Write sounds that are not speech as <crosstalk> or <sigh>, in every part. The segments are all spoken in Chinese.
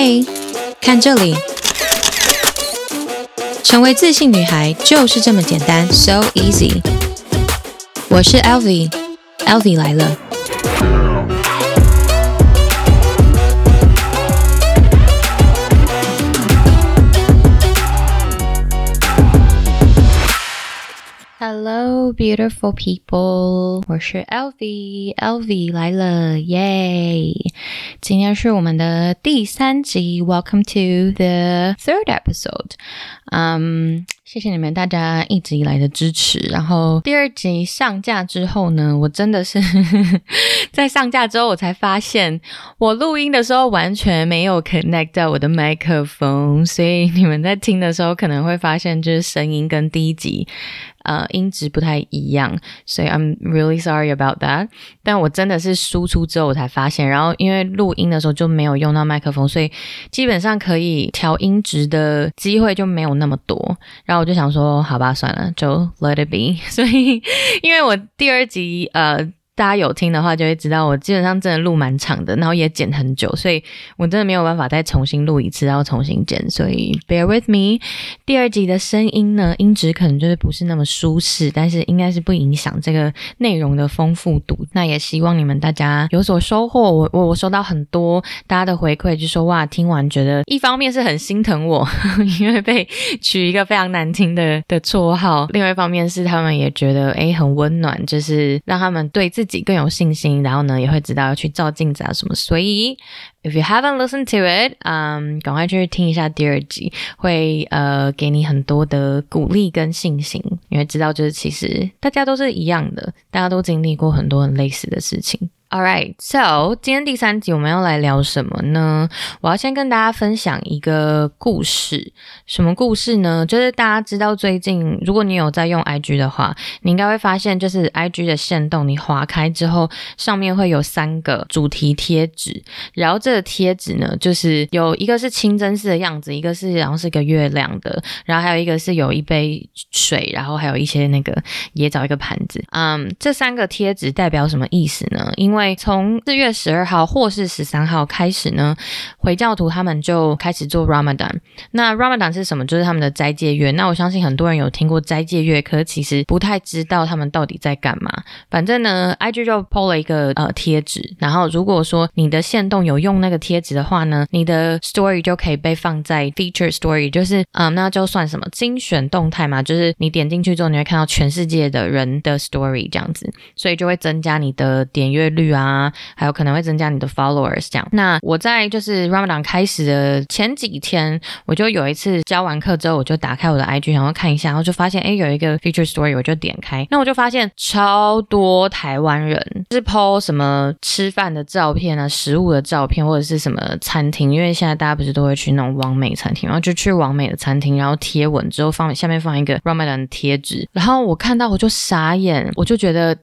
嘿，看这里，成为自信女孩就是这么简单，so easy。我是 Elvi，Elvi 来了。Hello, beautiful people！我是 Elvi，Elvi 来了，耶！今天是我们的第三集，Welcome to the third episode。嗯， 谢谢你们大家一直以来的支持。然后第二集上架之后呢，我真的是 <laughs> 在上架之后，我才发现我录音的时候完全没有 connect 到我的麦克风，所以你们在听的时候可能会发现就是声音跟第一集。呃，音质不太一样，所以 I'm really sorry about that。但我真的是输出之后我才发现，然后因为录音的时候就没有用到麦克风，所以基本上可以调音质的机会就没有那么多。然后我就想说，好吧，算了，就 let it be。所以，因为我第二集呃。大家有听的话就会知道，我基本上真的录蛮长的，然后也剪很久，所以我真的没有办法再重新录一次，然后重新剪，所以 bear with me。第二集的声音呢，音质可能就是不是那么舒适，但是应该是不影响这个内容的丰富度。那也希望你们大家有所收获。我我我收到很多大家的回馈，就说哇，听完觉得一方面是很心疼我，<laughs> 因为被取一个非常难听的的绰号；另外一方面是他们也觉得哎很温暖，就是让他们对自己。自己更有信心，然后呢，也会知道要去照镜子啊什么。所以，if you haven't listened to it，嗯，赶快去听一下第二集，会呃给你很多的鼓励跟信心。你会知道，就是其实大家都是一样的，大家都经历过很多很类似的事情。All right, so 今天第三集我们要来聊什么呢？我要先跟大家分享一个故事。什么故事呢？就是大家知道最近，如果你有在用 IG 的话，你应该会发现，就是 IG 的限动，你划开之后，上面会有三个主题贴纸。然后这个贴纸呢，就是有一个是清真寺的样子，一个是然后是一个月亮的，然后还有一个是有一杯水，然后还有一些那个椰枣一个盘子。嗯，这三个贴纸代表什么意思呢？因为为从四月十二号或是十三号开始呢，回教徒他们就开始做 Ramadan。那 Ramadan 是什么？就是他们的斋戒月。那我相信很多人有听过斋戒月，可是其实不太知道他们到底在干嘛。反正呢，IG 就 po 了一个呃贴纸，然后如果说你的限动有用那个贴纸的话呢，你的 Story 就可以被放在 Feature Story，就是嗯，那就算什么精选动态嘛，就是你点进去之后，你会看到全世界的人的 Story 这样子，所以就会增加你的点阅率。啊，还有可能会增加你的 followers 这样。那我在就是 Ramadan 开始的前几天，我就有一次教完课之后，我就打开我的 IG，然后看一下，然后就发现，哎，有一个 feature story，我就点开，那我就发现超多台湾人是 po 什么吃饭的照片啊，食物的照片，或者是什么餐厅，因为现在大家不是都会去那种网美餐厅，然后就去网美的餐厅，然后贴文之后放下面放一个 Ramadan 贴纸，然后我看到我就傻眼，我就觉得。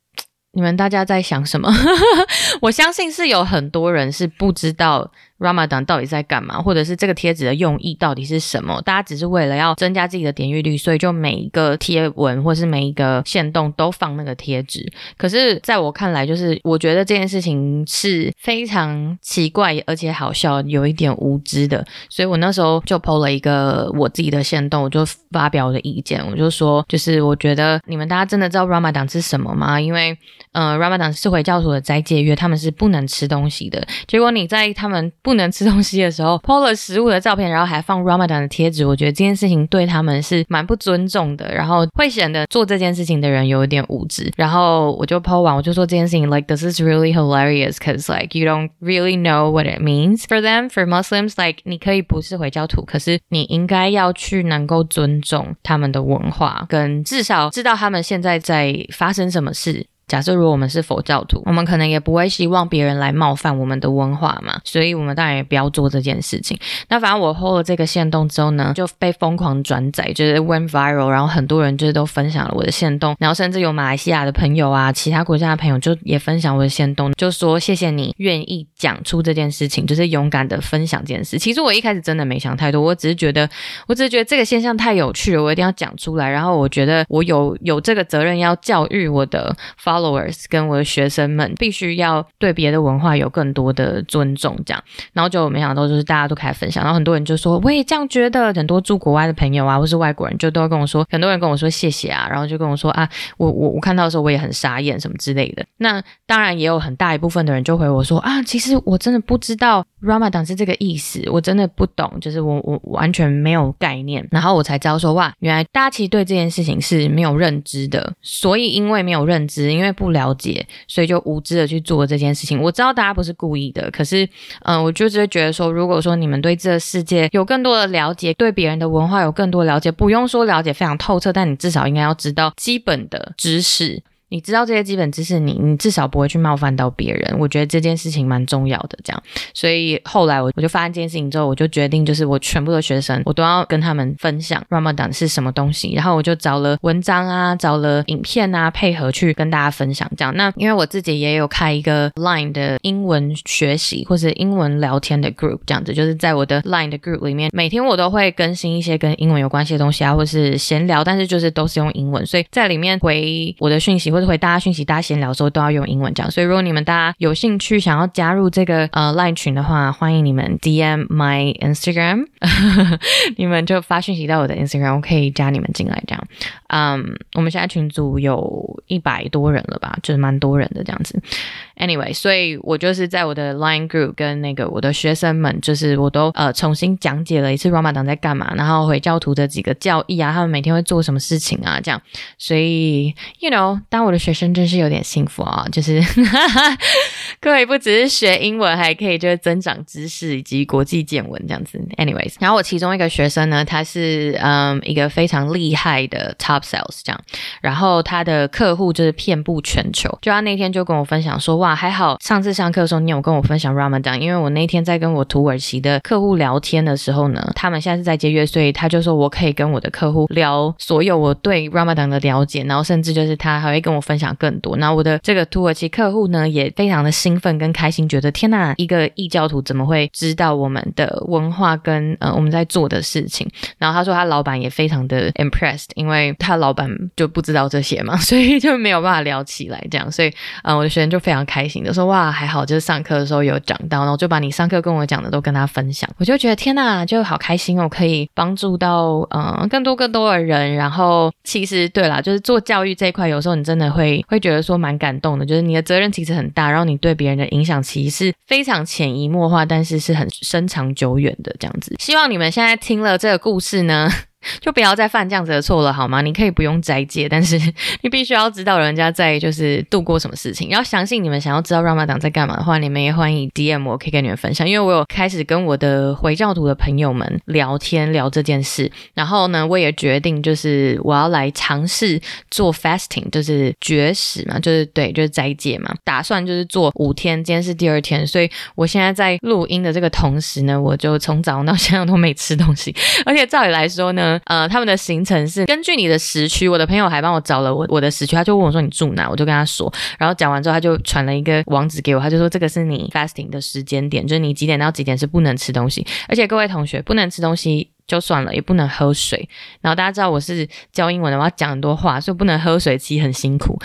你们大家在想什么？<laughs> 我相信是有很多人是不知道。Ramadan 到底在干嘛？或者是这个贴纸的用意到底是什么？大家只是为了要增加自己的点阅率，所以就每一个贴文或是每一个线动都放那个贴纸。可是在我看来，就是我觉得这件事情是非常奇怪而且好笑，有一点无知的。所以我那时候就 po 了一个我自己的线动，我就发表我的意见，我就说，就是我觉得你们大家真的知道 Ramadan 是什么吗？因为，呃，Ramadan 是回教徒的斋戒月，他们是不能吃东西的。结果你在他们不能吃东西的时候，po 了食物的照片，然后还放 Ramadan 的贴纸，我觉得这件事情对他们是蛮不尊重的，然后会显得做这件事情的人有一点无知。然后我就 po 完，我就说这件事情，like this is really hilarious because like you don't really know what it means for them for Muslims. Like 你可以不是回教徒，可是你应该要去能够尊重他们的文化，跟至少知道他们现在在发生什么事。假设如果我们是佛教徒，我们可能也不会希望别人来冒犯我们的文化嘛，所以我们当然也不要做这件事情。那反正我 hold 了这个线动之后呢，就被疯狂转载，就是 went viral，然后很多人就是都分享了我的线动，然后甚至有马来西亚的朋友啊，其他国家的朋友就也分享我的线动，就说谢谢你愿意讲出这件事情，就是勇敢的分享这件事。其实我一开始真的没想太多，我只是觉得，我只是觉得这个现象太有趣了，我一定要讲出来。然后我觉得我有有这个责任要教育我的 followers 跟我的学生们必须要对别的文化有更多的尊重，这样。然后就没想到，就是大家都开始分享，然后很多人就说我也这样觉得。很多住国外的朋友啊，或是外国人，就都会跟我说，很多人跟我说谢谢啊，然后就跟我说啊，我我我看到的时候我也很傻眼什么之类的。那当然也有很大一部分的人就回我说啊，其实我真的不知道 Ramadan 是这个意思，我真的不懂，就是我我完全没有概念。然后我才知道说哇，原来大家其实对这件事情是没有认知的，所以因为没有认知，因为因为不了解，所以就无知的去做这件事情。我知道大家不是故意的，可是嗯、我就只会觉得说，如果说你们对这个世界有更多的了解，对别人的文化有更多了解，不用说了解非常透彻，但你至少应该要知道基本的知识。你知道这些基本知识你，你至少不会去冒犯到别人。我觉得这件事情蛮重要的，这样。所以后来我我就发现这件事情之后，我就决定，就是我全部的学生，我都要跟他们分享 Ramadan 是什么东西。然后我就找了文章啊，找了影片啊，配合去跟大家分享。这样，那因为我自己也有开一个 Line 的英文学习或者英文聊天的 group，这样子，就是在我的 Line 的 group 里面，每天我都会更新一些跟英文有关系的东西啊，或是闲聊，但是就是都是用英文，所以在里面回我的讯息。或者回大家讯息，大家闲聊的时候都要用英文讲。所以如果你们大家有兴趣想要加入这个呃 Line 群的话，欢迎你们 DM my Instagram，<laughs> 你们就发讯息到我的 Instagram，我可以加你们进来这样。嗯、我们现在群组有一百多人了吧，就是蛮多人的这样子。Anyway，所以我就是在我的 Line Group 跟那个我的学生们，就是我都呃重新讲解了一次 Ramadan 在干嘛，然后回教徒的几个教义啊，他们每天会做什么事情啊，这样。所以，you know，当我的学生真是有点幸福啊，就是 <laughs> 可以不只是学英文，还可以就是增长知识以及国际见闻这样子。Anyways，然后我其中一个学生呢，他是嗯一个非常厉害的 Top Sales 这样，然后他的客户就是遍布全球，就他那天就跟我分享说。哇，还好上次上课的时候你有跟我分享 Ramadan，因为我那天在跟我土耳其的客户聊天的时候呢，他们现在是在节约，所以他就说我可以跟我的客户聊所有我对 Ramadan 的了解，然后甚至就是他还会跟我分享更多。那我的这个土耳其客户呢，也非常的兴奋跟开心，觉得天呐，一个异教徒怎么会知道我们的文化跟呃我们在做的事情？然后他说他老板也非常的 impressed，因为他老板就不知道这些嘛，<laughs> 所以就没有办法聊起来这样。所以呃我的学生就非常开。开心的说哇，还好，就是上课的时候有讲到，然后就把你上课跟我讲的都跟他分享，我就觉得天呐，就好开心哦，可以帮助到嗯更多更多的人。然后其实对啦，就是做教育这一块，有时候你真的会会觉得说蛮感动的，就是你的责任其实很大，然后你对别人的影响其实是非常潜移默化，但是是很深长久远的这样子。希望你们现在听了这个故事呢。就不要再犯这样子的错了，好吗？你可以不用斋戒，但是 <laughs> 你必须要知道人家在就是度过什么事情。然后相信你们想要知道 Ramadan 在干嘛的话，你们也欢迎 DM 我，可以跟你们分享。因为我有开始跟我的回教徒的朋友们聊天聊这件事，然后呢，我也决定就是我要来尝试做 fasting，就是绝食嘛，就是对，就是斋戒嘛，打算就是做五天，今天是第二天，所以我现在在录音的这个同时呢，我就从早上到现在都没吃东西，<laughs> 而且照理来说呢。呃，他们的行程是根据你的时区，我的朋友还帮我找了我我的时区，他就问我说你住哪，我就跟他说，然后讲完之后他就传了一个网址给我，他就说这个是你 fasting 的时间点，就是你几点到几点是不能吃东西，而且各位同学不能吃东西就算了，也不能喝水。然后大家知道我是教英文的，我要讲很多话，所以不能喝水，其实很辛苦。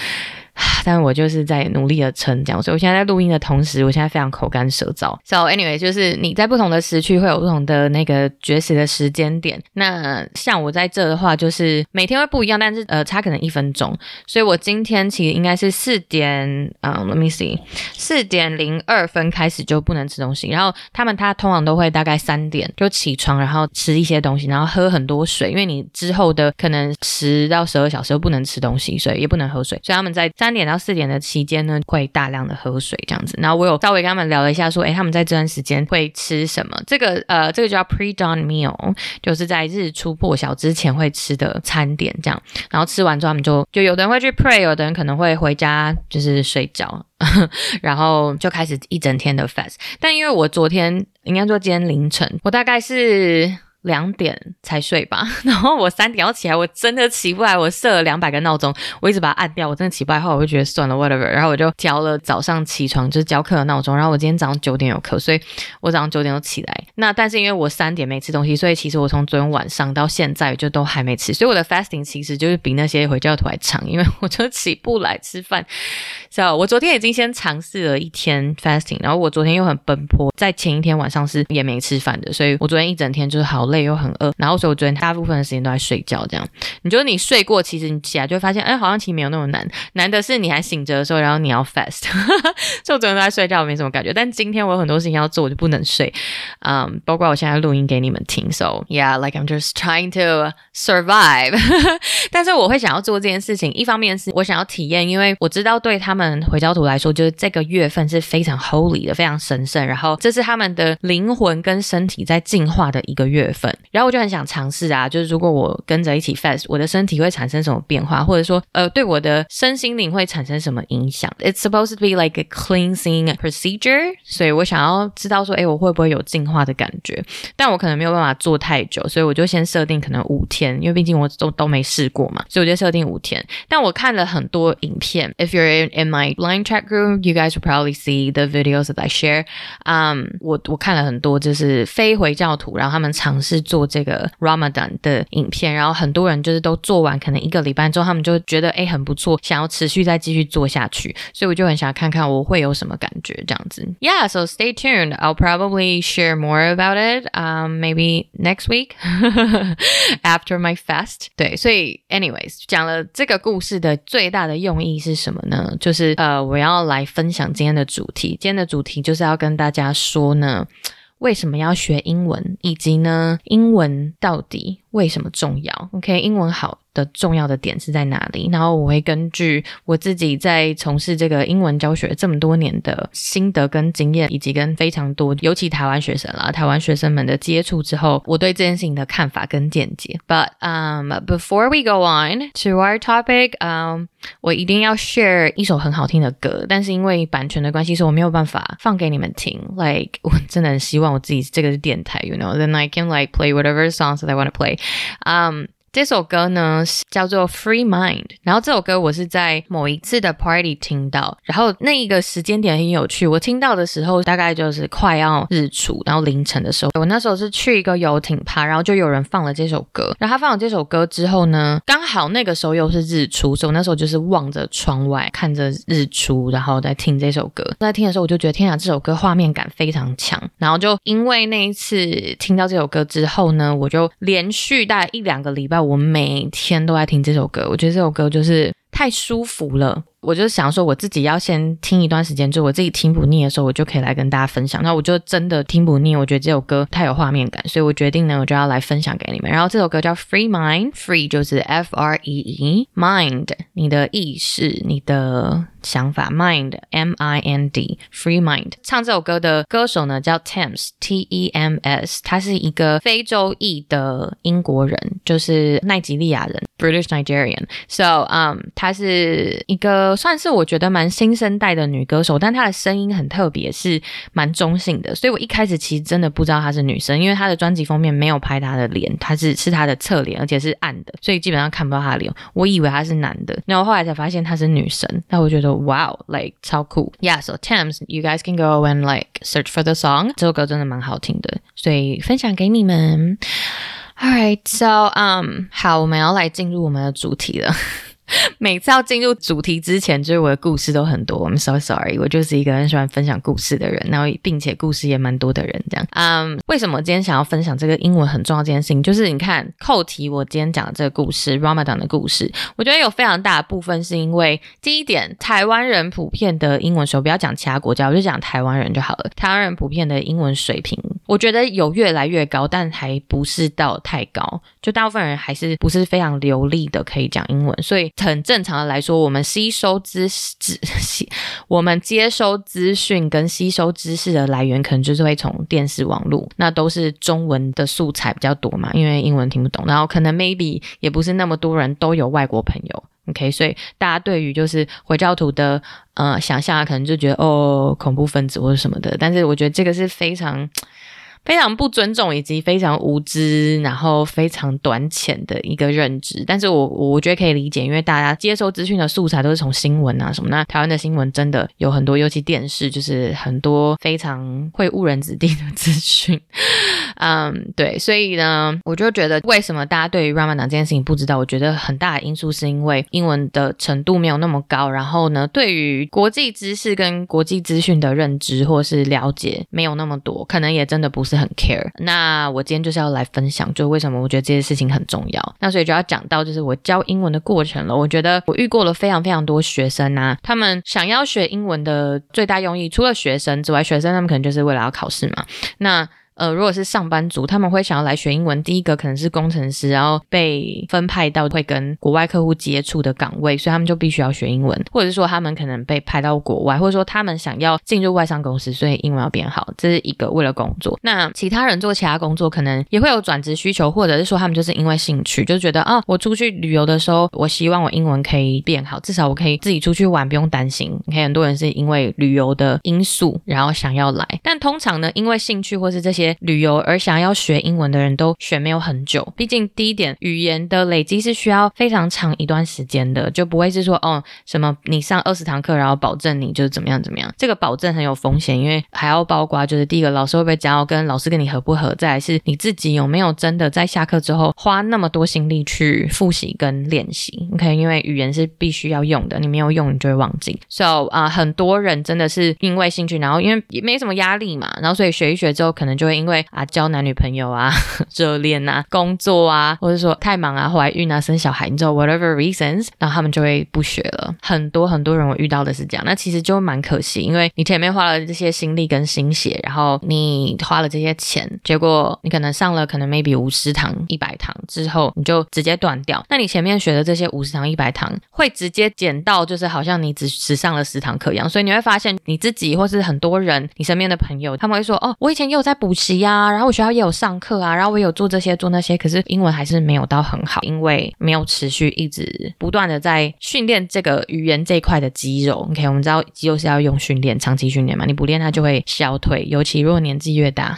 <sighs> 但我就是在努力的撑这样，所以我现在在录音的同时，我现在非常口干舌燥。So anyway，就是你在不同的时区会有不同的那个绝食的时间点。那像我在这的话，就是每天会不一样，但是呃差可能一分钟。所以我今天其实应该是四点，嗯，Let me see，四点零二分开始就不能吃东西。然后他们他通常都会大概三点就起床，然后吃一些东西，然后喝很多水，因为你之后的可能十到十二小时都不能吃东西，所以也不能喝水。所以他们在三。点到四点的期间呢，会大量的喝水这样子。然后我有稍微跟他们聊了一下，说，哎，他们在这段时间会吃什么？这个呃，这个叫 pre-dawn meal，就是在日出破晓之前会吃的餐点这样。然后吃完之后，他们就就有的人会去 pray，有的人可能会回家就是睡觉，<laughs> 然后就开始一整天的 fast。但因为我昨天应该说今天凌晨，我大概是。两点才睡吧，<laughs> 然后我三点要起来，我真的起不来。我设了两百个闹钟，我一直把它按掉，我真的起不来。后来我就觉得算了，whatever。然后我就调了早上起床就是教课的闹钟。然后我今天早上九点有课，所以我早上九点就起来。那但是因为我三点没吃东西，所以其实我从昨天晚上到现在就都还没吃。所以我的 fasting 其实就是比那些回教徒还长，因为我就起不来吃饭。So 我昨天已经先尝试了一天 fasting，然后我昨天又很奔波，在前一天晚上是也没吃饭的，所以我昨天一整天就是好累又很饿，然后所以我昨天大部分的时间都在睡觉。这样，你觉得你睡过，其实你起来就会发现，哎，好像其实没有那么难。难的是你还醒着的时候，然后你要 fast。所以我昨天都在睡觉，我没什么感觉。但今天我有很多事情要做，我就不能睡。嗯、包括我现在录音给你们听。So yeah，like I'm just trying to survive。<laughs> 但是我会想要做这件事情，一方面是我想要体验，因为我知道对他们回教徒来说，就是这个月份是非常 holy 的，非常神圣。然后这是他们的灵魂跟身体在进化的一个月份。然后我就很想尝试啊，就是如果我跟着一起 fast，我的身体会产生什么变化，或者说呃，对我的身心灵会产生什么影响？It's supposed to be like a cleansing procedure，所以我想要知道说，哎，我会不会有进化的感觉？但我可能没有办法做太久，所以我就先设定可能五天，因为毕竟我都都没试过嘛，所以我就设定五天。但我看了很多影片，If you're in, in my line chat group, you guys will probably see the videos that I share. 嗯、我我看了很多就是非回教徒，然后他们尝试是做这个 Ramadan 的影片，然后很多人就是都做完，可能一个礼拜之后，他们就觉得哎很不错，想要持续再继续做下去，所以我就很想看看我会有什么感觉这样子。Yeah, so stay tuned. I'll probably share more about it. Um, maybe next week <laughs> after my fast. 对，所以 anyways 讲了这个故事的最大的用意是什么呢？就是呃，我要来分享今天的主题。今天的主题就是要跟大家说呢，为什么要学英文，以及呢，英文到底为什么重要？OK，英文好的重要的点是在哪里？然后我会根据我自己在从事这个英文教学这么多年的心得跟经验，以及跟非常多尤其台湾学生啦、台湾学生们的接触之后，我对这件事情的看法跟见解。But um, before we go on to our topic, um, 我一定要 share 一首很好听的歌，但是因为版权的关系，所以我没有办法放给你们听。Like <laughs> 我真的很希望我自己这个是电台，you know, then I can like play whatever songs that I want to play. Um. 这首歌呢叫做《Free Mind》，然后这首歌我是在某一次的 party 听到，然后那一个时间点很有趣。我听到的时候大概就是快要日出，然后凌晨的时候，我那时候是去一个游艇趴，然后就有人放了这首歌。然后他放了这首歌之后呢，刚好那个时候又是日出，所以我那时候就是望着窗外看着日出，然后在听这首歌。在听的时候，我就觉得天啊，这首歌画面感非常强。然后就因为那一次听到这首歌之后呢，我就连续大概一两个礼拜。我每天都在听这首歌，我觉得这首歌就是太舒服了。我就想说，我自己要先听一段时间，就我自己听不腻的时候，我就可以来跟大家分享。那我就真的听不腻，我觉得这首歌太有画面感，所以我决定呢，我就要来分享给你们。然后这首歌叫 Free Mind，Free 就是 F R E E，Mind 你的意识、你的想法，Mind M I N D，Free Mind。唱这首歌的歌手呢叫 Tems T E M S，他是一个非洲裔的英国人，就是奈及利亚人 British Nigerian。So，嗯、um,，他是一个。算是我觉得蛮新生代的女歌手，但她的声音很特别，是蛮中性的。所以我一开始其实真的不知道她是女生，因为她的专辑封面没有拍她的脸，她是是她的侧脸，而且是暗的，所以基本上看不到她的脸。我以为她是男的，然后后来才发现她是女生。那我觉得 哇哦，like 超酷。Yeah，so Tems，you guys can go and like search for the song。这首歌真的蛮好听的，所以分享给你们。Alright，so um，好，我们要来进入我们的主题了。 <laughs> 每次要进入主题之前，就是我的故事都很多。I'm so sorry，我就是一个很喜欢分享故事的人，然后并且故事也蛮多的人。这样，嗯，为什么今天想要分享这个英文很重要这件事情？就是你看扣题，我今天讲的这个故事，Ramadan 的故事，我觉得有非常大的部分是因为第一点，台湾人普遍的英文水平，不要讲其他国家，我就讲台湾人就好了。台湾人普遍的英文水平，我觉得有越来越高，但还不是到太高。就大部分人还是不是非常流利的可以讲英文，所以。很正常的来说，我们吸收知知 <laughs> 我们接收资讯跟吸收知识的来源，可能就是会从电视、网络，那都是中文的素材比较多嘛，因为英文听不懂。然后可能 maybe 也不是那么多人都有外国朋友，OK，所以大家对于就是回教徒的呃想象，可能就觉得哦恐怖分子或者什么的。但是我觉得这个是非常非常不尊重以及非常无知，然后非常短浅的一个认知。但是我我觉得可以理解，因为大家接收资讯的素材都是从新闻啊什么。那台湾的新闻真的有很多，尤其电视就是很多非常会误人子弟的资讯。<laughs> 嗯，对，所以呢，我就觉得为什么大家对于 Ramadan 这件事情不知道？我觉得很大的因素是因为英文的程度没有那么高，然后呢，对于国际知识跟国际资讯的认知或是了解没有那么多，可能也真的不是很 care。那我今天就是要来分享，就为什么我觉得这些事情很重要。那所以就要讲到就是我教英文的过程了。我觉得我遇过了非常非常多学生啊，他们想要学英文的最大用意，除了学生之外，学生他们可能就是为了要考试嘛。那呃，如果是上班族，他们会想要来学英文。第一个可能是工程师，然后被分派到会跟国外客户接触的岗位，所以他们就必须要学英文。或者是说，他们可能被派到国外，或者说他们想要进入外商公司，所以英文要变好，这是一个为了工作。那其他人做其他工作，可能也会有转职需求，或者是说他们就是因为兴趣，就觉得啊，我出去旅游的时候，我希望我英文可以变好，至少我可以自己出去玩，不用担心。你看，很多人是因为旅游的因素，然后想要来，但通常呢，因为兴趣或是这些。旅游而想要学英文的人都学没有很久，毕竟第一点，语言的累积是需要非常长一段时间的，就不会是说哦什么你上二十堂课，然后保证你就是怎么样怎么样，这个保证很有风险，因为还要包括就是第一个老师会不会教，跟老师跟你合不合，再来是你自己有没有真的在下课之后花那么多心力去复习跟练习，OK，因为语言是必须要用的，你没有用你就会忘记。So 啊、很多人真的是因为兴趣，然后因为也没什么压力嘛，然后所以学一学之后可能就会。因为啊，交男女朋友啊，<laughs> 热恋啊，工作啊，或者说太忙啊，怀孕啊，生小孩，你知道 whatever reasons，然后他们就会不学了。很多很多人我遇到的是这样，那其实就蛮可惜，因为你前面花了这些心力跟心血，然后你花了这些钱，结果你可能上了可能 maybe 五十堂、一百堂之后，你就直接断掉。那你前面学的这些五十堂、一百堂，会直接减到就是好像你只只上了十堂课一样。所以你会发现你自己或是很多人，你身边的朋友，他们会说：“哦，我以前也有在补习。”呀，然后我学校也有上课啊，然后我有做这些做那些，可是英文还是没有到很好，因为没有持续一直不断的在训练这个语言这一块的肌肉。OK，我们知道肌肉是要用训练，长期训练嘛，你不练它就会消退，尤其如果年纪越大。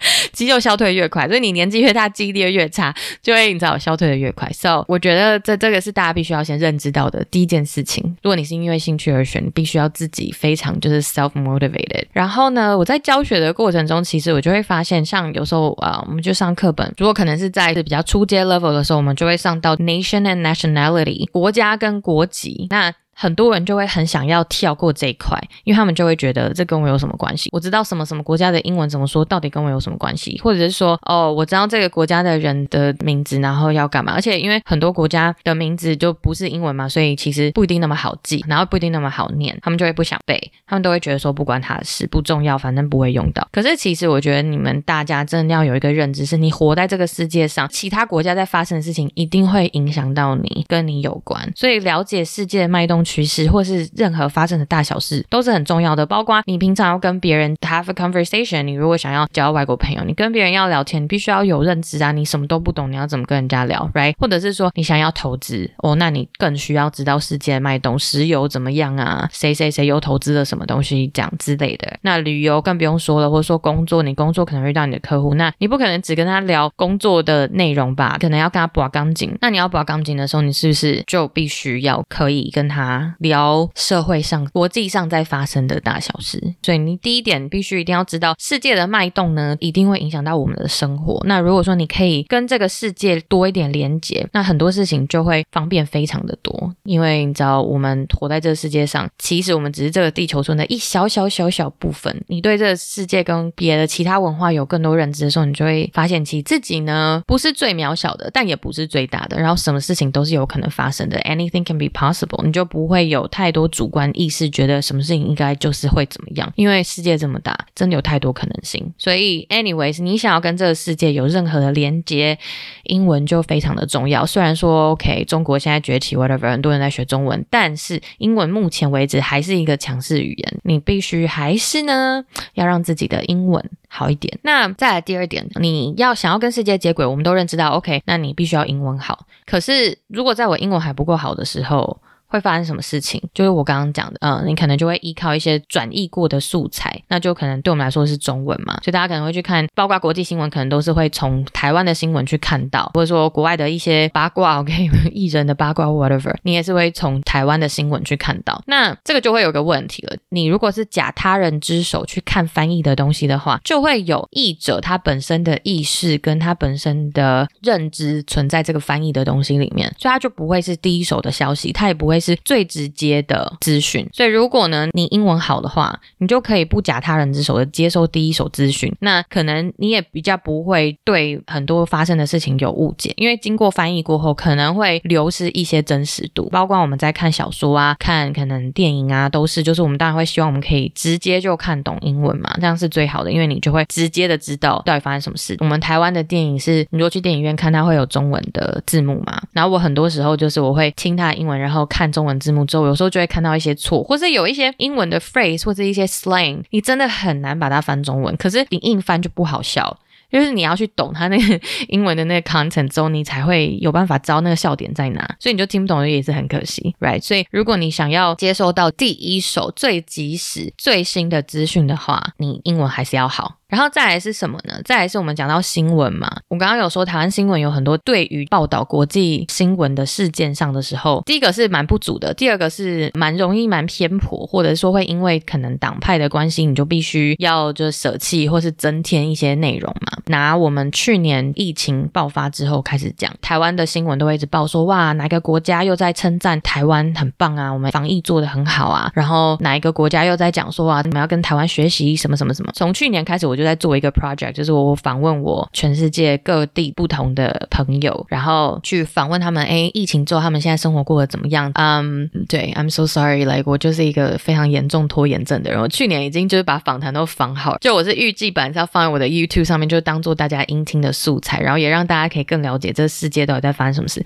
<laughs> 肌肉消退越快，所以你年纪越大，记忆力越差，就会你知道消退的越快。So，我觉得这这个是大家必须要先认知到的第一件事情。如果你是因为兴趣而选，你必须要自己非常就是 self motivated。然后呢，我在教学的过程中，其实我就会发现，像有时候啊，我们就上课本，如果可能是在比较初阶 level 的时候，我们就会上到 nation and nationality 国家跟国籍。那很多人就会很想要跳过这一块，因为他们就会觉得这跟我有什么关系？我知道什么什么国家的英文怎么说，到底跟我有什么关系？或者是说，哦，我知道这个国家的人的名字，然后要干嘛？而且因为很多国家的名字就不是英文嘛，所以其实不一定那么好记，然后不一定那么好念，他们就会不想背，他们都会觉得说不关他的事，不重要，反正不会用到。可是其实我觉得你们大家真的要有一个认知，是你活在这个世界上，其他国家在发生的事情一定会影响到你，跟你有关，所以了解世界的脉动趋势，或是任何发生的大小事都是很重要的，包括你平常要跟别人 have a conversation，你如果想要交外国朋友，你跟别人要聊天，你必须要有认知啊，你什么都不懂，你要怎么跟人家聊，right？或者是说你想要投资哦，那你更需要知道世界脉动，石油怎么样啊？谁谁谁又投资了什么东西，这样之类的。那旅游更不用说了，或者说工作，你工作可能遇到你的客户，那你不可能只跟他聊工作的内容吧？可能要跟他拔钢筋。那你要拔钢筋的时候，你是不是就必须要可以跟他聊？社会上、国际上在发生的大小事，所以你第一点必须一定要知道世界的脉动呢，一定会影响到我们的生活。那如果说你可以跟这个世界多一点连接，那很多事情就会方便非常的多。因为你知道，我们活在这个世界上，其实我们只是这个地球村的一小小小小部分。你对这个世界跟别的其他文化有更多认知的时候，你就会发现，其实自己呢不是最渺小的，但也不是最大的。然后什么事情都是有可能发生的，anything can be possible。你就不不会有太多主观意识，觉得什么事情应该就是会怎么样，因为世界这么大，真的有太多可能性。所以，anyways，你想要跟这个世界有任何的连接，英文就非常的重要。虽然说，OK，中国现在崛起，whatever，很多人在学中文，但是英文目前为止还是一个强势语言，你必须还是呢要让自己的英文好一点。那再来第二点，你要想要跟世界接轨，我们都认知到，OK，那你必须要英文好。可是如果在我英文还不够好的时候，会发生什么事情？就是我刚刚讲的，嗯，你可能就会依靠一些转译过的素材，那就可能对我们来说是中文嘛，所以大家可能会去看，包括国际新闻，可能都是会从台湾的新闻去看到，或者说国外的一些八卦，OK，艺人的八卦，whatever，你也是会从台湾的新闻去看到。那这个就会有个问题了，你如果是假他人之手去看翻译的东西的话，就会有译者他本身的意识跟他本身的认知存在这个翻译的东西里面，所以他就不会是第一手的消息，他也不会是最直接的资讯。所以如果呢，你英文好的话，你就可以不假他人之手的接收第一手资讯，那可能你也比较不会对很多发生的事情有误解，因为经过翻译过后，可能会流失一些真实度。包括我们在看小说啊、看可能电影啊，都是，就是我们当然会希望我们可以直接就看懂英文嘛，这样是最好的，因为你就会直接的知道到底发生什么事。我们台湾的电影是，你如果去电影院看，它会有中文的字幕嘛，然后我很多时候就是我会听它的英文，然后看中文字幕之后，有时候就会看到一些错，或是有一些英文的 phrase 或者一些 slang，你真的很难把它翻中文，可是你硬翻就不好笑。就是你要去懂它那个英文的那个 content 之后，你才会有办法知道那个笑点在哪，所以你就听不懂也是很可惜，right？所以如果你想要接收到第一手、最及时、最新的资讯的话，你英文还是要好。然后再来是什么呢？再来是我们讲到新闻嘛。我刚刚有说台湾新闻有很多对于报道国际新闻的事件上的时候，第一个是蛮不足的，第二个是蛮容易蛮偏颇，或者说会因为可能党派的关系，你就必须要就舍弃或是增添一些内容嘛。拿我们去年疫情爆发之后开始讲，台湾的新闻都会一直报说，哇，哪个国家又在称赞台湾很棒啊，我们防疫做得很好啊，然后哪一个国家又在讲说啊，你们要跟台湾学习什么什么什么。从去年开始我。就在做一个 project，就是我访问我全世界各地不同的朋友，然后去访问他们。哎，疫情之后他们现在生活过得怎么样？嗯、对，I'm so sorry，like 我就是一个非常严重拖延症的人。我去年已经就是把访谈都访好，就我是预计本来是要放在我的 YouTube 上面，就当做大家音听的素材，然后也让大家可以更了解这个世界到底在发生什么事。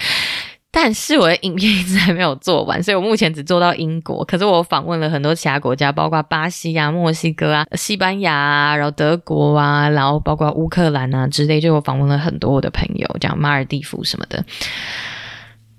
但是我的影片一直还没有做完，所以我目前只做到英国。可是我访问了很多其他国家，包括巴西啊、墨西哥啊、西班牙啊，然后德国啊，然后包括乌克兰啊之类，就我访问了很多我的朋友，讲马尔地夫什么的。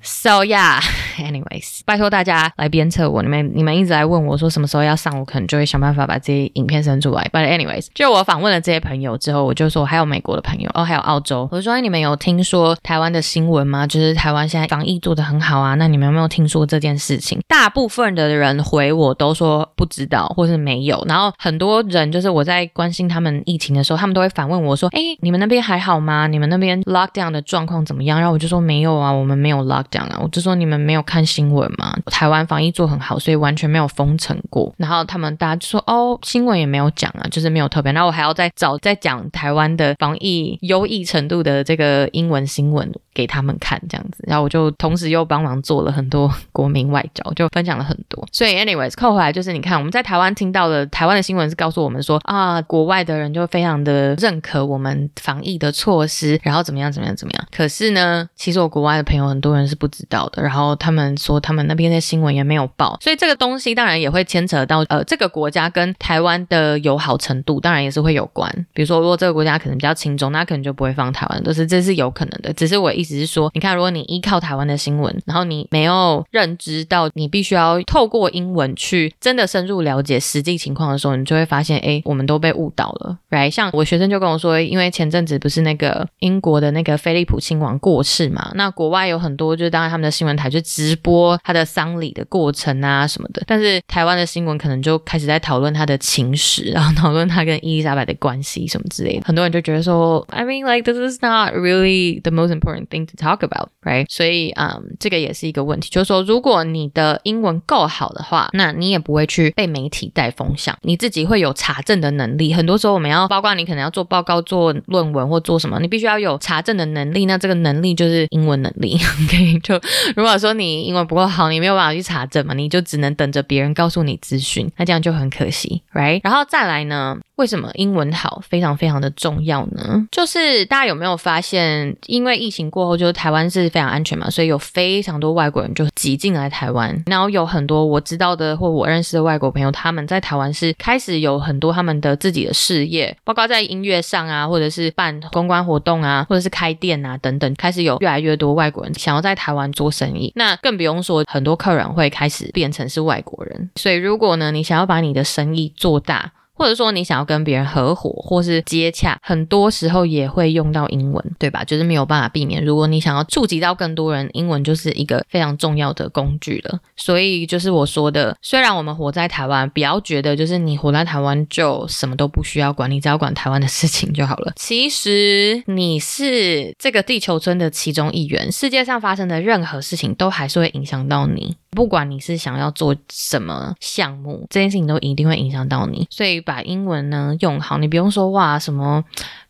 So yeah, <laughs> anyways，拜托大家来鞭策我。你们你们一直来问我说什么时候要上，我可能就会想办法把这些影片生出来。But anyways，就我访问了这些朋友之后，我就说还有美国的朋友哦，还有澳洲。我说你们有听说台湾的新闻吗？就是台湾现在防疫做得很好啊。那你们有没有听说这件事情？大部分的人回我都说不知道或是没有。然后很多人就是我在关心他们疫情的时候，他们都会反问我说：“哎，你们那边还好吗？你们那边 lockdown 的状况怎么样？”然后我就说没有啊，我们没有 lock。讲啊，我就说你们没有看新闻吗？台湾防疫做很好，所以完全没有封城过。然后他们大家就说哦，新闻也没有讲啊，就是没有特别。然后我还要再找再讲台湾的防疫优异程度的这个英文新闻给他们看，这样子。然后我就同时又帮忙做了很多国民外交，就分享了很多。所以，anyways，扣回来就是你看我们在台湾听到的台湾的新闻是告诉我们说啊，国外的人就非常的认可我们防疫的措施，然后怎么样怎么样怎么样。可是呢，其实我国外的朋友很多人是。不知道的，然后他们说他们那边的新闻也没有报，所以这个东西当然也会牵扯到呃这个国家跟台湾的友好程度，当然也是会有关。比如说，如果这个国家可能比较轻重，那可能就不会放台湾，都是这是有可能的。只是我一意思是说，你看，如果你依靠台湾的新闻，然后你没有认知到你必须要透过英文去真的深入了解实际情况的时候，你就会发现，哎，我们都被误导了，right？像我学生就跟我说，因为前阵子不是那个英国的那个菲利普亲王过世嘛，那国外有很多就是。当然，他们的新闻台就直播他的丧礼的过程啊什么的，但是台湾的新闻可能就开始在讨论他的情史，然后讨论他跟伊丽莎白的关系什么之类的。很多人就觉得说，I mean like this is not really the most important thing to talk about, right？所以，嗯，这个也是一个问题，就是说，如果你的英文够好的话，那你也不会去被媒体带风向，你自己会有查证的能力。很多时候，我们要包括你可能要做报告、做论文或做什么，你必须要有查证的能力。那这个能力就是英文能力，<laughs> OK？就如果说你英文不够好，你没有办法去查证嘛，你就只能等着别人告诉你资讯，那这样就很可惜，right？然后再来呢，为什么英文好非常非常的重要呢？就是大家有没有发现，因为疫情过后，就是台湾是非常安全嘛，所以有非常多外国人就挤进来台湾。然后有很多我知道的或我认识的外国朋友，他们在台湾是开始有很多他们的自己的事业，包括在音乐上啊，或者是办公关活动啊，或者是开店啊等等，开始有越来越多外国人想要在台湾做生意。那更不用说很多客人会开始变成是外国人。所以如果呢，你想要把你的生意做大，或者说你想要跟别人合伙或是接洽，很多时候也会用到英文，对吧？就是没有办法避免。如果你想要触及到更多人，英文就是一个非常重要的工具了。所以就是我说的，虽然我们活在台湾，不要觉得就是你活在台湾就什么都不需要管，你只要管台湾的事情就好了。其实你是这个地球村的其中一员，世界上发生的任何事情都还是会影响到你。不管你是想要做什么项目，这件事情都一定会影响到你。所以把英文呢用好，你不用说哇什么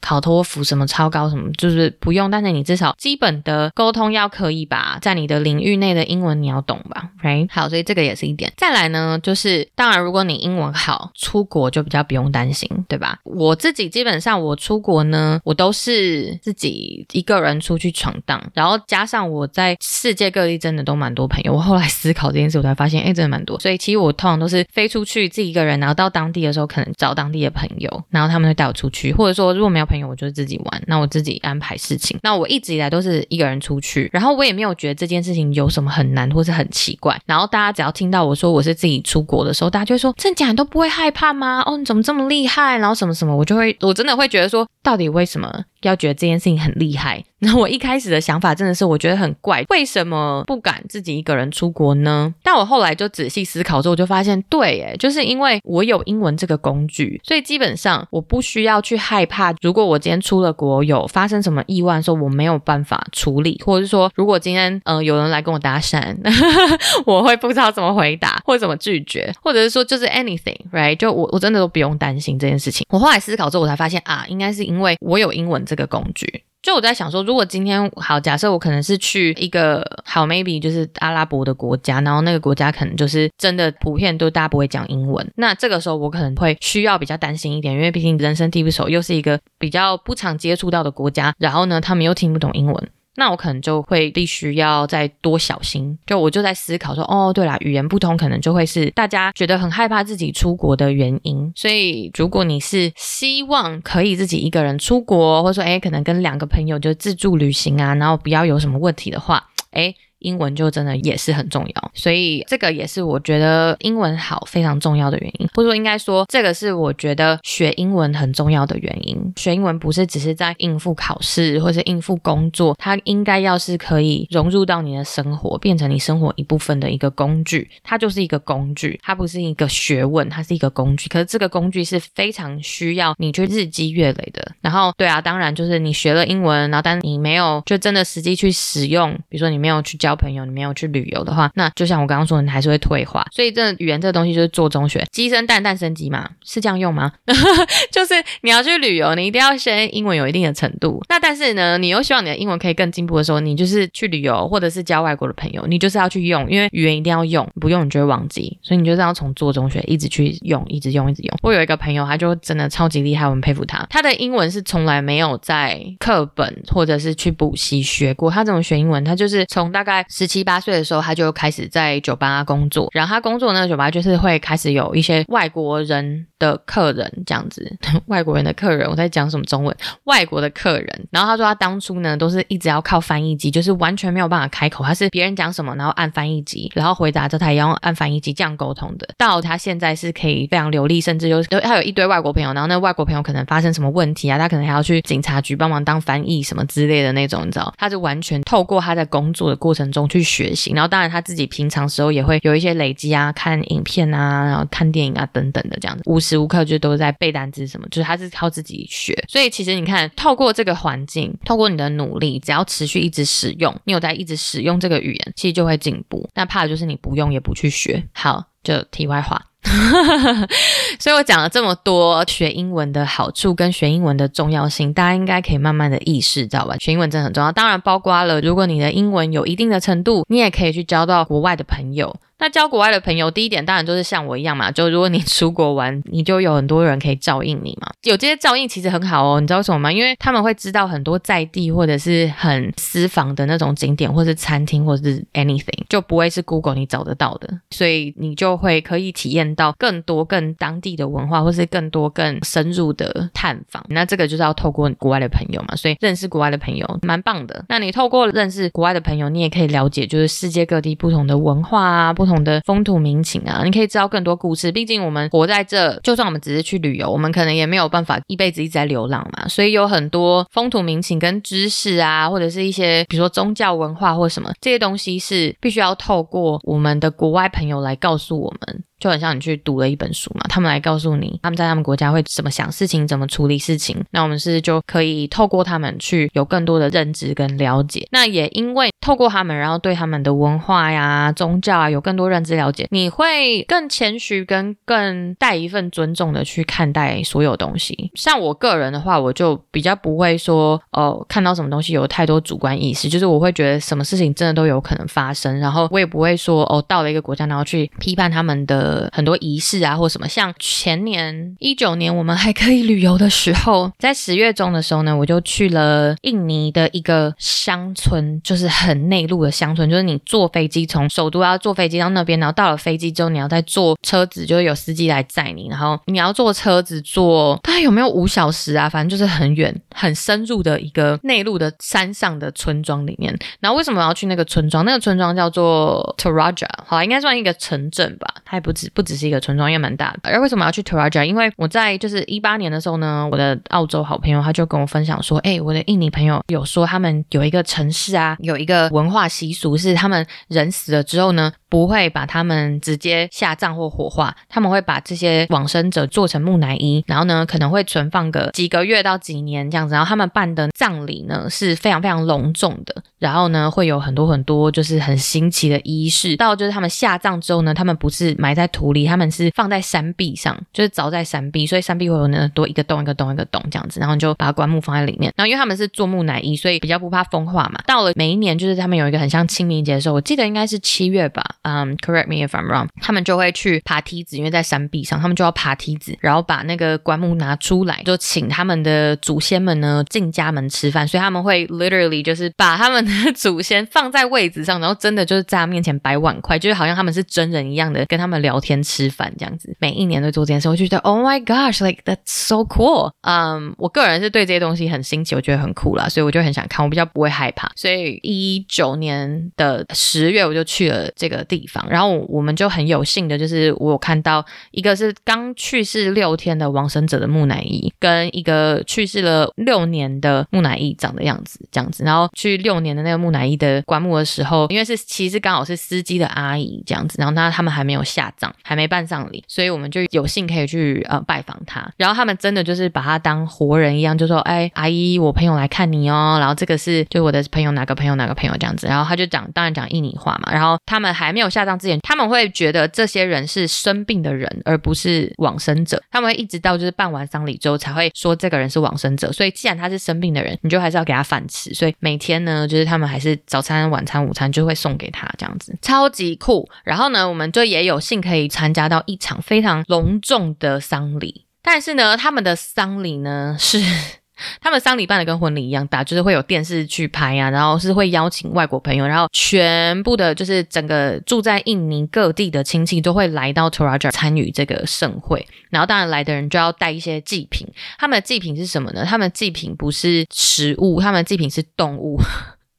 考托福什么超高什么，就是不用。但是你至少基本的沟通要可以吧，在你的领域内的英文你要懂吧，right？好，所以这个也是一点。再来呢，就是当然如果你英文好，出国就比较不用担心，对吧？我自己基本上我出国呢，我都是自己一个人出去闯荡，然后加上我在世界各地真的都蛮多朋友。我后来思考这件事，我才发现，哎，真的蛮多。所以其实我通常都是飞出去自己一个人，然后到当地的时候，可能找当地的朋友，然后他们会带我出去，或者说如果没有朋友，我就自己玩，那我自己安排事情。那我一直以来都是一个人出去，然后我也没有觉得这件事情有什么很难或是很奇怪。然后大家只要听到我说我是自己出国的时候，大家就会说：“真假都不会害怕吗？哦，你怎么这么厉害？”然后什么什么，我就会我真的会觉得说，到底为什么？要觉得这件事情很厉害，<laughs> 那我一开始的想法真的是我觉得很怪，为什么不敢自己一个人出国呢？但我后来就仔细思考之后，我就发现，对，哎，就是因为我有英文这个工具，所以基本上我不需要去害怕，如果我今天出了国有发生什么意外，说我没有办法处理，或者是说如果今天呃有人来跟我搭讪，<laughs> 我会不知道怎么回答或者怎么拒绝，或者是说就是 anything，right？就我我真的都不用担心这件事情。我后来思考之后，我才发现啊，应该是因为我有英文。这这个工具，就我在想说，如果今天好，假设我可能是去一个好，maybe 就是阿拉伯的国家，然后那个国家可能就是真的普遍都大家不会讲英文，那这个时候我可能会需要比较担心一点，因为毕竟人生地不熟，又是一个比较不常接触到的国家，然后呢，他们又听不懂英文。那我可能就会必须要再多小心，就我就在思考说，哦，对啦，语言不通可能就会是大家觉得很害怕自己出国的原因。所以，如果你是希望可以自己一个人出国，或者说，诶，可能跟两个朋友就自助旅行啊，然后不要有什么问题的话，诶。英文就真的也是很重要，所以这个也是我觉得英文好非常重要的原因，或者说应该说这个是我觉得学英文很重要的原因。学英文不是只是在应付考试或者应付工作，它应该要是可以融入到你的生活，变成你生活一部分的一个工具。它就是一个工具，它不是一个学问，它是一个工具。可是这个工具是非常需要你去日积月累的。然后对啊，当然就是你学了英文，然后但你没有就真的实际去使用，比如说你没有去教。朋友，你没有去旅游的话，那就像我刚刚说，你还是会退化。所以，这语言这个东西就是做中学，鸡生蛋，蛋生鸡嘛，是这样用吗？<laughs> 就是你要去旅游，你一定要先英文有一定的程度。那但是呢，你又希望你的英文可以更进步的时候，你就是去旅游或者是交外国的朋友，你就是要去用，因为语言一定要用，不用你就会忘记。所以你就是要从做中学一直去用，一直用，一直用。我有一个朋友，他就真的超级厉害，我很佩服他。他的英文是从来没有在课本或者是去补习学过，他怎么学英文？他就是从大概。十七八岁的时候，他就开始在酒吧工作。然后他工作那个酒吧就是会开始有一些外国人的客人这样子，<laughs> 外国人的客人，我在讲什么中文？外国的客人。然后他说他当初呢都是一直要靠翻译机，就是完全没有办法开口。他是别人讲什么，然后按翻译机，然后回答之后他也要按翻译机这样沟通的。到他现在是可以非常流利，甚至有他有一堆外国朋友，然后那外国朋友可能发生什么问题啊，他可能还要去警察局帮忙当翻译什么之类的那种，你知道？他是完全透过他在工作的过程中去学习，然后当然他自己平常时候也会有一些累积啊，看影片啊，然后看电影啊等等的这样子，无时无刻就都在背单词什么，就是他是靠自己学。所以其实你看，透过这个环境，透过你的努力，只要持续一直使用，你有在一直使用这个语言，其实就会进步。那怕的就是你不用也不去学。好，就题外话。<laughs> 所以我讲了这么多学英文的好处跟学英文的重要性，大家应该可以慢慢的意识到吧？学英文真的很重要，当然包括了如果你的英文有一定的程度，你也可以去交到国外的朋友。那交国外的朋友，第一点当然就是像我一样嘛，就如果你出国玩，你就有很多人可以照应你嘛。有这些照应其实很好哦，你知道为什么吗？因为他们会知道很多在地或者是很私房的那种景点，或是餐厅，或者是 anything，就不会是 Google 你找得到的，所以你就会可以体验到更多更当地的文化，或是更多更深入的探访。那这个就是要透过国外的朋友嘛，所以认识国外的朋友蛮棒的。那你透过认识国外的朋友，你也可以了解就是世界各地不同的文化啊，不同的风土民情啊，你可以知道更多故事。毕竟我们活在这，就算我们只是去旅游，我们可能也没有办法一辈子一直在流浪嘛。所以有很多风土民情跟知识啊，或者是一些比如说宗教文化或什么这些东西，是必须要透过我们的国外朋友来告诉我们。就很像你去读了一本书嘛，他们来告诉你他们在他们国家会怎么想事情，怎么处理事情。那我们是就可以透过他们去有更多的认知跟了解。那也因为透过他们，然后对他们的文化呀、宗教啊有更多认知了解，你会更谦虚跟更带一份尊重的去看待所有东西。像我个人的话，我就比较不会说哦，看到什么东西有太多主观意识，就是我会觉得什么事情真的都有可能发生，然后我也不会说哦，到了一个国家然后去批判他们的。呃，很多仪式啊，或什么，像前年一九年我们还可以旅游的时候，在十月中的时候呢，我就去了印尼的一个乡村，就是很内陆的乡村，就是你坐飞机从首都要坐飞机到那边，然后到了飞机之后，你要再坐车子，就是有司机来载你，然后你要坐车子坐大概有没有五小时啊？反正就是很远、很深入的一个内陆的山上的村庄里面。然后为什么要去那个村庄？那个村庄叫做 Toraja，好，应该算一个城镇吧，还不不只是一个村庄，也蛮大的。而为什么要去 Toraja？因为我在就是一八年的时候呢，我的澳洲好朋友他就跟我分享说，哎，我的印尼朋友有说他们有一个城市啊，有一个文化习俗是他们人死了之后呢，不会把他们直接下葬或火化，他们会把这些往生者做成木乃伊，然后呢可能会存放个几个月到几年这样子，然后他们办的葬礼呢是非常非常隆重的，然后呢会有很多很多就是很新奇的仪式，到就是他们下葬之后呢，他们不是埋在在土里，他们是放在山壁上，就是凿在山壁，所以山壁会有那多一个洞一个洞一个洞这样子，然后你就把棺木放在里面。然后因为他们是做木乃伊，所以比较不怕风化嘛。到了每一年，就是他们有一个很像清明节的时候，我记得应该是七月吧，嗯、，correct me if I'm wrong，他们就会去爬梯子，因为在山壁上，他们就要爬梯子，然后把那个棺木拿出来，就请他们的祖先们呢进家门吃饭，所以他们会 literally 就是把他们的 <laughs> 祖先放在位子上，然后真的就是在他面前摆碗筷，就是好像他们是真人一样的跟他们聊聊天吃。饭这样子，每一年都做这件事，我就觉得 Oh my gosh，like that's so cool。嗯，我个人是对这些东西很新奇，我觉得很酷啦，所以我就很想看，我比较不会害怕。所以一九年的十月我就去了这个地方，然后我们就很有幸的就是我有看到一个是刚去世六天的亡生者的木乃伊，跟一个去世了六年的木乃伊长的样子这样子。然后去六年的那个木乃伊的棺木的时候，因为是其实刚好是司机的阿姨这样子，然后他他们还没有下还没。办丧礼，所以我们就有幸可以去呃拜访他，然后他们真的就是把他当活人一样，就说：“哎，阿姨，我朋友来看你哦。”然后这个是就我的朋友哪个朋友哪个朋友这样子，然后他就讲，当然讲印尼话嘛。然后他们还没有下葬之前，他们会觉得这些人是生病的人，而不是往生者。他们会一直到就是办完丧礼之后才会说这个人是往生者。所以既然他是生病的人，你就还是要给他饭吃。所以每天呢，就是他们还是早餐、晚餐、午餐就会送给他这样子，超级酷。然后呢，我们就也有幸可以可以参加。到一场非常隆重的丧礼，但是呢，他们的丧礼呢是 <laughs> 他们丧礼办的跟婚礼一样大，就是会有电视去拍啊，然后是会邀请外国朋友，然后全部的就是整个住在印尼各地的亲戚都会来到 Toraja 参与这个盛会，然后当然来的人就要带一些祭品，他们的祭品是什么呢？他们的祭品不是食物，他们的祭品是动物。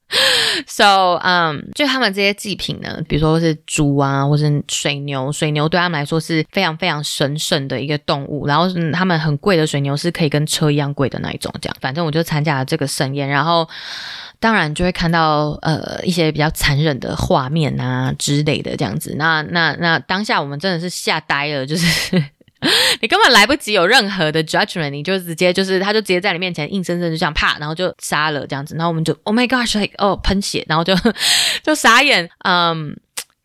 <laughs> So，嗯、就他们这些祭品呢，比如说是猪啊，或是水牛，水牛对他们来说是非常非常神圣的一个动物。然后，嗯，他们很贵的水牛是可以跟车一样贵的那一种。这样，反正我就参加了这个盛宴，然后当然就会看到呃一些比较残忍的画面啊之类的这样子。那那那当下我们真的是吓呆了，就是。<laughs> 你根本来不及有任何的 judgment，你就直接就是，他就直接在你面前硬生生就这样啪，然后就杀了这样子，然后我们就 Oh my gosh，like 哦喷血，然后就 <laughs> 就傻眼，嗯，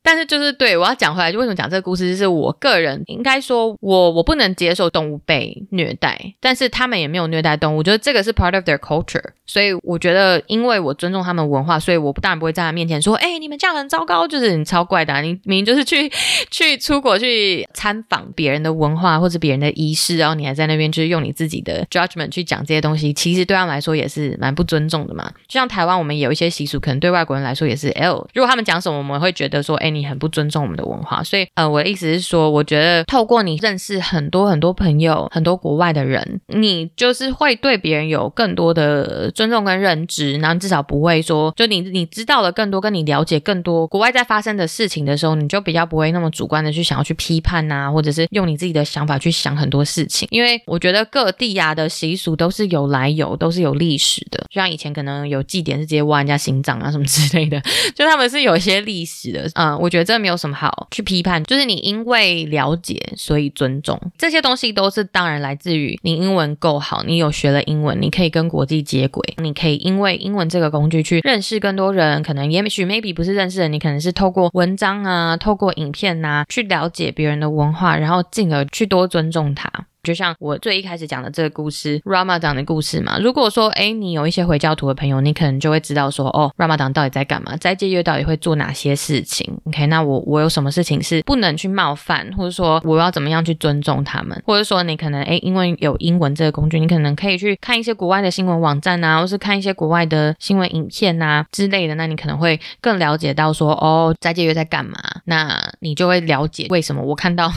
但是就是对，我要讲回来，就为什么讲这个故事，就是我个人应该说我我不能接受动物被虐待，但是他们也没有虐待动物，我觉得这个是 part of their culture，所以我觉得因为我尊重他们文化，所以我当然不会在他面前说，哎，你们这样很糟糕，就是你超怪的，你明明就是去 <laughs> 去出国去参访别人的文化或者别人的仪式，然后你还在那边就是用你自己的 judgment 去讲这些东西，其实对他们来说也是蛮不尊重的嘛。就像台湾，我们有一些习俗，可能对外国人来说也是 L，如果他们讲什么，我们会觉得说，哎，你很不尊重我们的文化。所以，呃，我的意思是说，我觉得透过你认识很多很多朋友，很多国外的人，你就是会对别人有更多的尊重跟认知，然后至少不会说，就你你知道了更多，跟你了解更多国外在发生的事情的时候，你就比较不会那么主观的去想要去批判呐、或者是用你自己的想法去想很多事情。因为我觉得各地呀的习俗都是有来由，都是有历史的。就像以前可能有祭典是直接挖人家心脏啊什么之类的，<laughs> 就他们是有一些历史的。嗯，我觉得这没有什么好去批判，就是你因为了解所以尊重这些东西，都是当然来自于你英文够好，你有学了英文，你可以跟国际接轨，你可以因为英文这个工具去认识更多人，可能也许 maybe 不是认识人，你可能是透过文章啊，透过影片啊，去了解别人的文化，然后进而去多尊重他。就像我最一开始讲的这个故事，Ramadan 的故事嘛。如果说，诶，你有一些回教徒的朋友，你可能就会知道说，哦，Ramadan 到底在干嘛？斋戒月到底会做哪些事情？OK，那我我有什么事情是不能去冒犯，或者说我要怎么样去尊重他们？或者说你可能，诶，因为有英文这个工具，你可能可以去看一些国外的新闻网站啊，或是看一些国外的新闻影片啊之类的。那你可能会更了解到说，哦，斋戒月在干嘛？那你就会了解为什么我看到。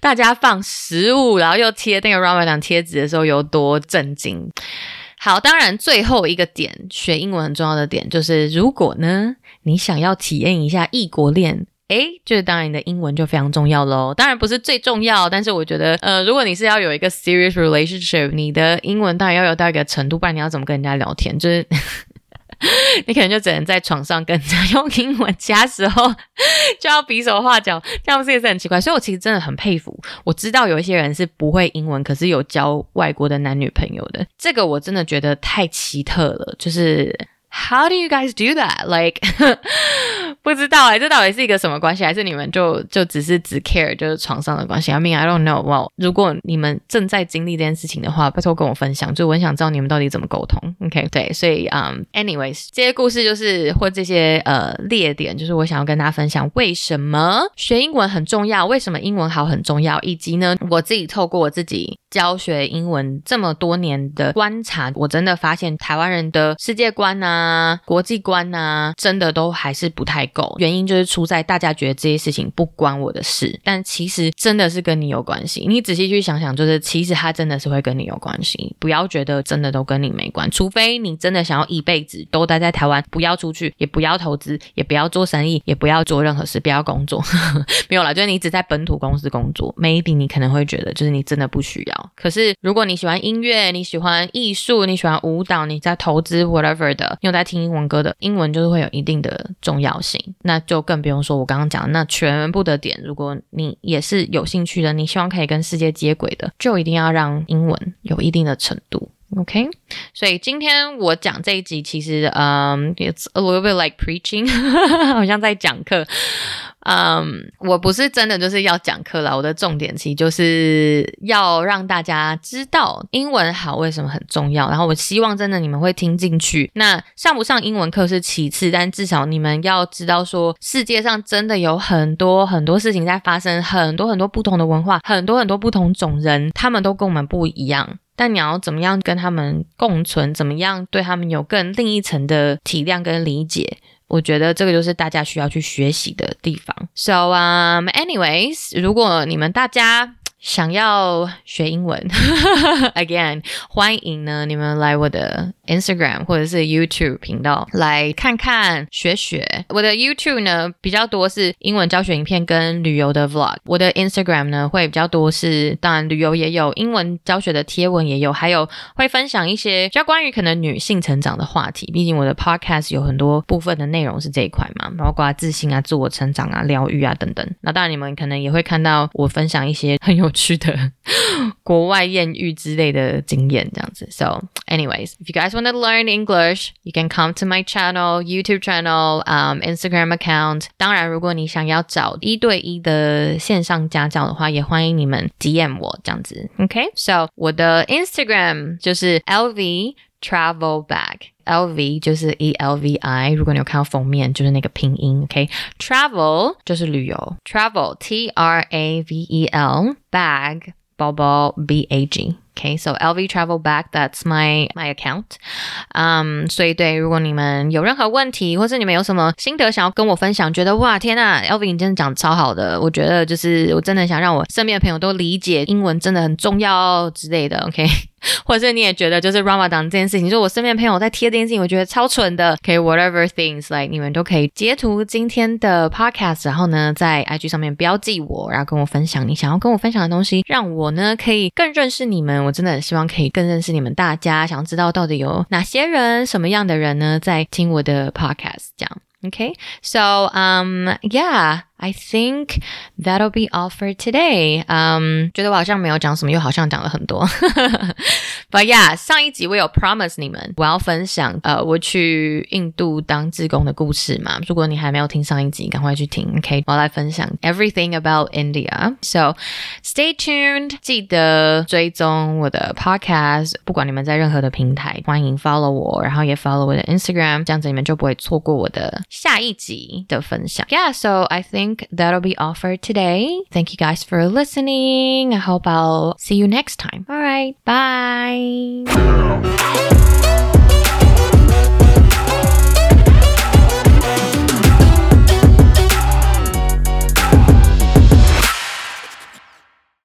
大家放食物，然后又贴那个 Ramadan 贴纸的时候有多震惊。好，当然最后一个点，学英文很重要的点就是，如果呢你想要体验一下异国恋，诶，就是当然你的英文就非常重要喽。当然不是最重要，但是我觉得，呃，如果你是要有一个 serious relationship，你的英文当然要有到一个程度，不然你要怎么跟人家聊天？就是。<laughs> 你可能就只能在床上跟人家用英文，其他时候就要比手画脚，这样不是也是很奇怪？所以我其实真的很佩服，我知道有一些人是不会英文，可是有交外国的男女朋友的，这个我真的觉得太奇特了，就是。How do you guys do that? Like <laughs> 不知道哎、这到底是一个什么关系？还是你们就就只是只 care 就是床上的关系？I mean I don't know. Well，如果你们正在经历这件事情的话，拜托跟我分享，就我很想知道你们到底怎么沟通。OK，对，所以嗯、，anyways，这些故事就是或这些呃列点，就是我想要跟大家分享为什么学英文很重要，为什么英文好很重要，以及呢，我自己透过我自己教学英文这么多年的观察，我真的发现台湾人的世界观啊。国际观啊，真的都还是不太够。原因就是出在大家觉得这些事情不关我的事，但其实真的是跟你有关系。你仔细去想想，就是其实它真的是会跟你有关系。不要觉得真的都跟你没关，除非你真的想要一辈子都待在台湾，不要出去，也不要投资，也不要做生意，也不要做任何事，不要工作。<laughs> 没有啦，就是你只在本土公司工作，maybe 你可能会觉得就是你真的不需要。可是如果你喜欢音乐，你喜欢艺术，你喜欢舞蹈，你在投资 whatever 的。你在听英文歌的英文就是会有一定的重要性，那就更不用说我刚刚讲的那全部的点。如果你也是有兴趣的，你希望可以跟世界接轨的，就一定要让英文有一定的程度。OK，所以今天我讲这一集，其实嗯，It's a little bit like preaching，<laughs> 好像在讲课。嗯我不是真的就是要讲课啦，我的重点其实就是要让大家知道英文好为什么很重要。然后我希望真的你们会听进去。那上不上英文课是其次，但至少你们要知道说，世界上真的有很多很多事情在发生，很多很多不同的文化，很多很多不同种人，他们都跟我们不一样。但你要怎么样跟他们共存？怎么样对他们有更另一层的体谅跟理解？我觉得这个就是大家需要去学习的地方。So, um, anyways，如果你们大家。想要学英文，<laughs> again，欢迎呢你们来我的 Instagram 或者是 YouTube 频道来看看学学。我的 YouTube 呢比较多是英文教学影片跟旅游的 Vlog，我的 Instagram 呢会比较多是当然旅游也有，英文教学的贴文也有，还有会分享一些比较关于可能女性成长的话题。毕竟我的 Podcast 有很多部分的内容是这一块嘛，包括自信啊、自我成长啊、疗愈啊等等。那当然你们可能也会看到我分享一些很有。有趣的国外艳遇之类的经验，这样子。So, anyways, if you guys want to learn English, you can come to my channel, YouTube channel, um, Instagram account. 当然，如果你想要找一对一的线上家教的话，也欢迎你们 DM 我这样子。OK, so 我的 Instagram 就是 LV Travel Bag。LV 就是 E L V I，如果你有看到封面，就是那个拼音，OK？Travel、okay? 就是旅游，Travel T R A V E L Bag 包包 B A G。Okay, so LV Travel Bag, that's my my account. Um, 所以对，如果你们有任何问题，或者你们有什么心得想要跟我分享，觉得哇天呐，LV 你真的讲超好的，我觉得就是我真的想让我身边的朋友都理解英文真的很重要之类的，OK？或者是你也觉得就是 Ramadan 这件事情，就我身边朋友在贴这件事情，我觉得超蠢的，OK？Whatever things like 你们都可以截图今天的 Podcast，然后呢在 IG 上面标记我，然后跟我分享你想要跟我分享的东西，让我呢可以更认识你们。我真的很希望可以更认识你们大家，想知道到底有哪些人，什么样的人呢，在听我的 podcast 这样。OK？So um, yeah, I think that'll be all for today. Um, 觉得我好像没有讲什么，又好像讲了很多。 But yeah，<laughs> 上一集我有 promise 你们，我要分享呃我去印度当志工的故事嘛。如果你还没有听上一集，赶快去听。OK，我要来分享 everything about India. So stay tuned，记得追踪我的 podcast。不管你们在任何的平台，欢迎 follow 我，然后也 follow 我的 Instagram，这样子你们就不会错过我的。下一集的分享。Yeah, so I think that'll be all for today. Thank you guys for listening. I hope I'll see you next time. All right, bye.